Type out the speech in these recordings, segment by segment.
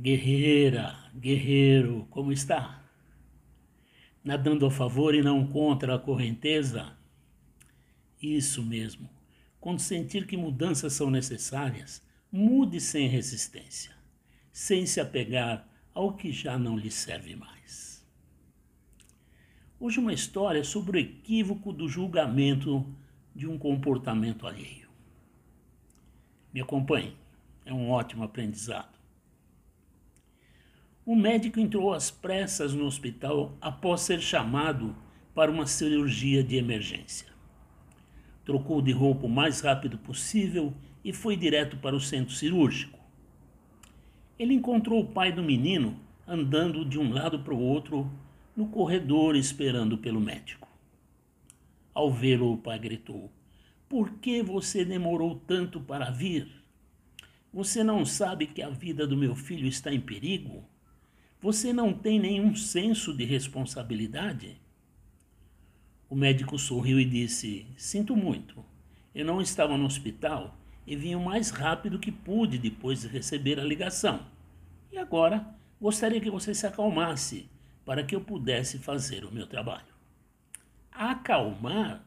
Guerreira, guerreiro, como está? Nadando a favor e não contra a correnteza? Isso mesmo. Quando sentir que mudanças são necessárias, mude sem resistência, sem se apegar ao que já não lhe serve mais. Hoje uma história sobre o equívoco do julgamento de um comportamento alheio. Me acompanhe, é um ótimo aprendizado. O médico entrou às pressas no hospital após ser chamado para uma cirurgia de emergência. Trocou de roupa o mais rápido possível e foi direto para o centro cirúrgico. Ele encontrou o pai do menino andando de um lado para o outro no corredor esperando pelo médico. Ao vê-lo, o pai gritou: Por que você demorou tanto para vir? Você não sabe que a vida do meu filho está em perigo? Você não tem nenhum senso de responsabilidade? O médico sorriu e disse: Sinto muito. Eu não estava no hospital e vim o mais rápido que pude depois de receber a ligação. E agora gostaria que você se acalmasse para que eu pudesse fazer o meu trabalho. Acalmar?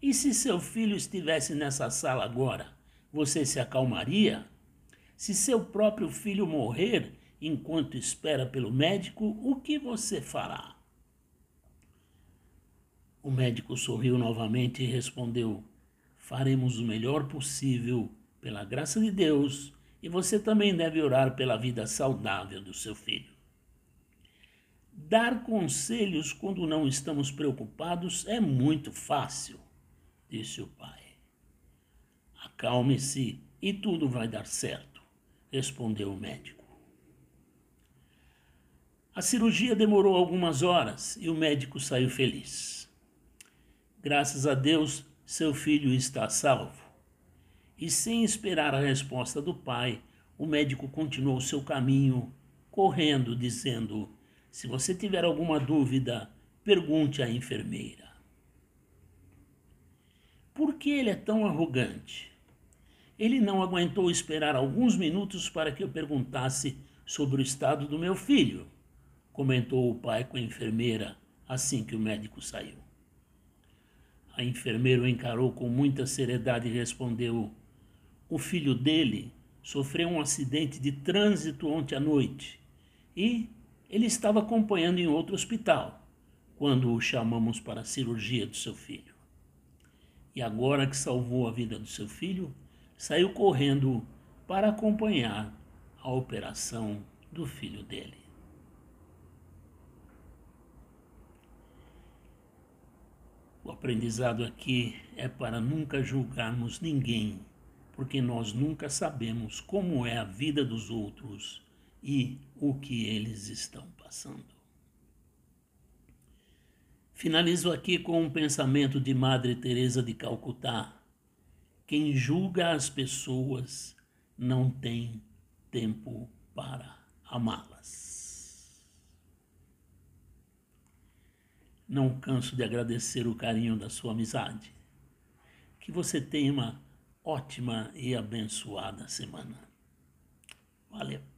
E se seu filho estivesse nessa sala agora, você se acalmaria? Se seu próprio filho morrer, enquanto espera pelo médico, o que você fará? O médico sorriu novamente e respondeu: Faremos o melhor possível, pela graça de Deus, e você também deve orar pela vida saudável do seu filho. Dar conselhos quando não estamos preocupados é muito fácil, disse o pai. Acalme-se e tudo vai dar certo, respondeu o médico. A cirurgia demorou algumas horas e o médico saiu feliz. Graças a Deus, seu filho está salvo. E sem esperar a resposta do pai, o médico continuou seu caminho, correndo, dizendo: Se você tiver alguma dúvida, pergunte à enfermeira. Por que ele é tão arrogante? Ele não aguentou esperar alguns minutos para que eu perguntasse sobre o estado do meu filho comentou o pai com a enfermeira assim que o médico saiu. A enfermeira o encarou com muita seriedade e respondeu: O filho dele sofreu um acidente de trânsito ontem à noite e ele estava acompanhando em outro hospital quando o chamamos para a cirurgia do seu filho. E agora que salvou a vida do seu filho, saiu correndo para acompanhar a operação do filho dele. O aprendizado aqui é para nunca julgarmos ninguém, porque nós nunca sabemos como é a vida dos outros e o que eles estão passando. Finalizo aqui com um pensamento de Madre Teresa de Calcutá. Quem julga as pessoas não tem tempo para amá-las. Não canso de agradecer o carinho da sua amizade. Que você tenha uma ótima e abençoada semana. Valeu!